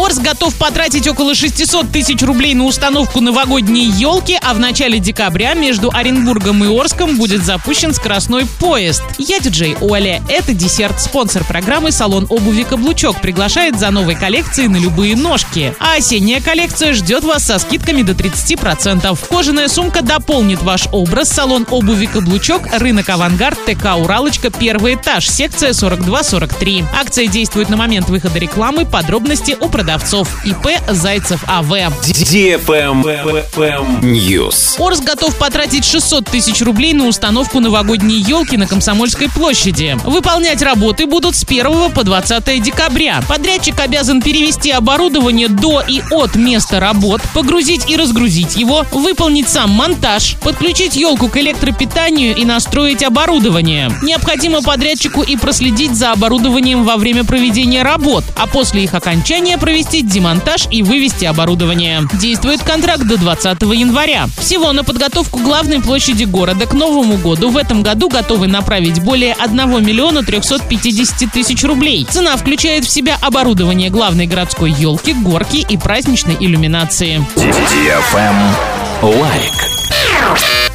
Орс готов потратить около 600 тысяч рублей на установку новогодней елки, а в начале декабря между Оренбургом и Орском будет запущен скоростной поезд. Я диджей Оля. Это десерт. Спонсор программы салон обуви «Каблучок» приглашает за новой коллекцией на любые ножки. А осенняя коллекция ждет вас со скидками до 30%. Кожаная сумка дополнит ваш образ. Салон обуви «Каблучок», рынок «Авангард», ТК «Уралочка», первый этаж, секция 42-43. Акция действует на момент выхода рекламы. Подробности у продавцов. ИП «Зайцев АВ». News. Орс готов потратить 600 тысяч рублей на установку новогодней елки на Комсомольской площади. Выполнять работы будут с 1 по 20 декабря. Подрядчик обязан перевести оборудование до и от места работ, погрузить и разгрузить его, выполнить сам монтаж, подключить елку к электропитанию и настроить оборудование. Необходимо подрядчику и проследить за оборудованием во время проведения работ, а после их окончания провести демонтаж и вывести оборудование. Действует контракт до 20 января. Всего на подготовку главной площади города к Новому году в этом году готовы направить более 1 миллиона 350 тысяч рублей. Цена включает в себя оборудование главной городской елки, горки и праздничной иллюминации. Лайк.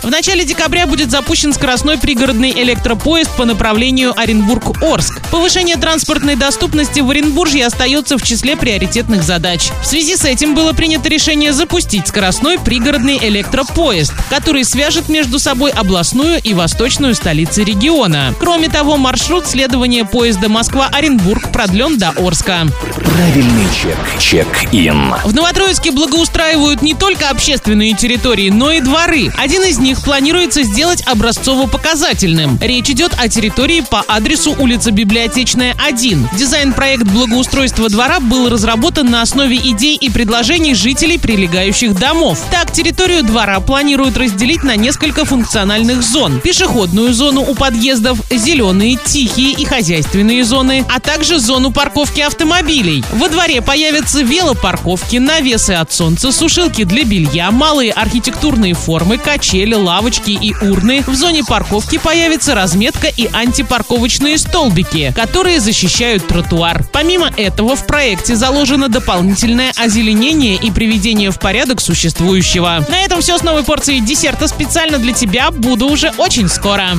В начале декабря будет запущен скоростной пригородный электропоезд по направлению Оренбург-Орск. Повышение транспортной доступности в Оренбурге остается в числе приоритетных задач. В связи с этим было принято решение запустить скоростной пригородный электропоезд, который свяжет между собой областную и восточную столицы региона. Кроме того, маршрут следования поезда Москва-Оренбург продлен до Орска. Правильный чек. Чек-ин. В Новотроицке благоустраивают не только общественные территории, но и дворы. Один из них планируется сделать образцово-показательным. Речь идет о территории по адресу улица Библиотечная, 1. Дизайн-проект благоустройства двора был разработан на основе идей и предложений жителей прилегающих домов. Так, территорию двора планируют разделить на несколько функциональных зон. Пешеходную зону у подъездов, зеленые, тихие и хозяйственные зоны, а также зону парковки автомобилей. Во дворе появятся велопарковки, навесы от солнца, сушилки для белья, малые архитектурные формы, качели, лавочки и урны. В зоне парковки появится разметка и антипарковочные столбики, которые защищают тротуар. Помимо этого, в проекте заложено дополнительное озеленение и приведение в порядок существующего. На этом все с новой порцией десерта специально для тебя. Буду уже очень скоро.